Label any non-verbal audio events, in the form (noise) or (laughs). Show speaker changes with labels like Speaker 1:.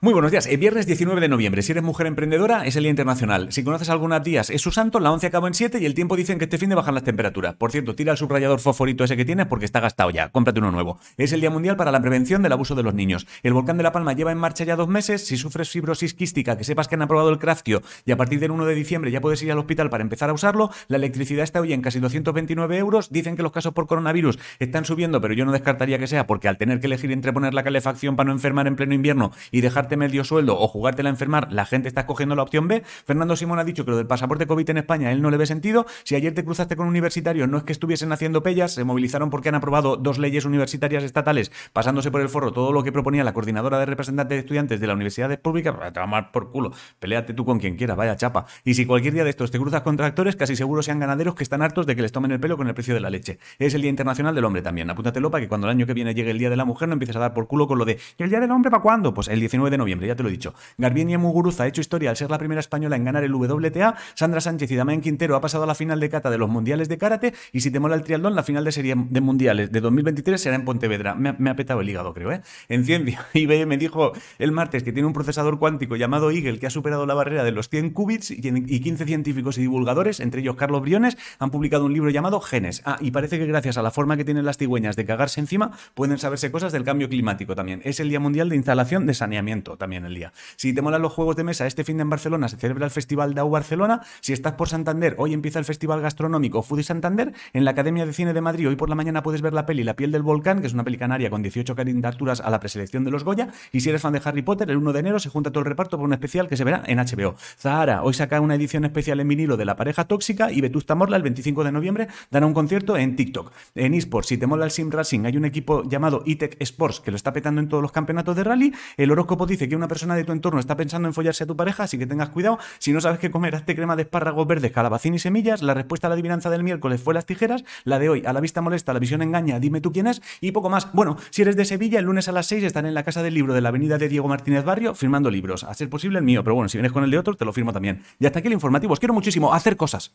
Speaker 1: Muy buenos días. El viernes 19 de noviembre. Si eres mujer emprendedora, es el Día Internacional. Si conoces algunos días, es su santo. La 11 acaba en 7 y el tiempo dicen que este fin de bajan las temperaturas. Por cierto, tira el subrayador fosforito ese que tienes porque está gastado ya. Cómprate uno nuevo. Es el Día Mundial para la Prevención del Abuso de los Niños. El volcán de La Palma lleva en marcha ya dos meses. Si sufres fibrosis quística, que sepas que han aprobado el craftio y a partir del 1 de diciembre ya puedes ir al hospital para empezar a usarlo. La electricidad está hoy en casi 229 euros. Dicen que los casos por coronavirus están subiendo, pero yo no descartaría que sea porque al tener que elegir entre poner la calefacción para no enfermar en pleno invierno y dejarte medio sueldo o jugártela a enfermar, la gente está escogiendo la opción B. Fernando Simón ha dicho que lo del pasaporte COVID en España él no le ve sentido. Si ayer te cruzaste con universitarios, no es que estuviesen haciendo pellas, se movilizaron porque han aprobado dos leyes universitarias estatales pasándose por el forro todo lo que proponía la coordinadora de representantes de estudiantes de la universidad pública, te va a mal por culo. Péleate tú con quien quieras, vaya chapa. Y si cualquier día de estos te cruzas con tractores, casi seguro sean ganaderos que están hartos de que les tomen el pelo con el precio de la leche. Es el Día Internacional del Hombre también. Apúntatelo para que cuando el año que viene llegue el Día de la Mujer no empieces a dar por culo con lo de ¿y el Día del Hombre para cuándo? Pues el 19 de noviembre, ya te lo he dicho. Garbiñe Muguruza ha hecho historia al ser la primera española en ganar el WTA. Sandra Sánchez y Damián Quintero ha pasado a la final de cata de los mundiales de karate. Y si te mola el triatlón, la final de serie de mundiales de 2023 será en Pontevedra. Me, ha petado el hígado, creo, ¿eh? En ciencia, (laughs) IBM dijo el martes que tiene un procesador cuántico llamado Eagle que ha superado la barrera de los 100 qubits y 15 científicos y divulgadores, entre ellos Carlos Briones, han publicado un libro llamado Genes. Ah, y parece que gracias a la forma que tienen las cigüeñas de cagarse encima, pueden saberse cosas del cambio climático también. Es el Día Mundial de Instalación de Saneamiento también el día. Si te molan los juegos de mesa, este fin de en Barcelona se celebra el Festival DAO Barcelona. Si estás por Santander, hoy empieza el Festival Gastronómico Foodie Santander. En la Academia de Cine de Madrid, hoy por la mañana puedes ver la peli La piel del volcán, que es una peli canaria con 18 candidaturas a la preselección de los Goya. Y si eres fan de Harry Potter, el 1 de enero se junta todo el reparto por un especial que se verá en HBO. Zahara, hoy saca una edición especial en vinilo de La pareja tóxica y Vetusta Morla el 25 de noviembre dará un concierto en TikTok. En eSports, si te mola el Sim Racing, hay un equipo llamado eTech Sports que lo está petando en todos los campeonatos de rally. El horóscopo dice que una persona de tu entorno está pensando en follarse a tu pareja, así que tengas cuidado. Si no sabes qué comer, hazte crema de espárragos verdes, calabacín y semillas. La respuesta a la adivinanza del miércoles fue las tijeras. La de hoy, a la vista molesta, la visión engaña, dime tú quién es. Y poco más. Bueno, si eres de Sevilla, el lunes a las 6 están en la Casa del Libro de la Avenida de Diego Martínez Barrio firmando libros. A ser posible el mío, pero bueno, si vienes con el de otro, te lo firmo también. Y hasta aquí el informativo. Os quiero muchísimo. hacer cosas.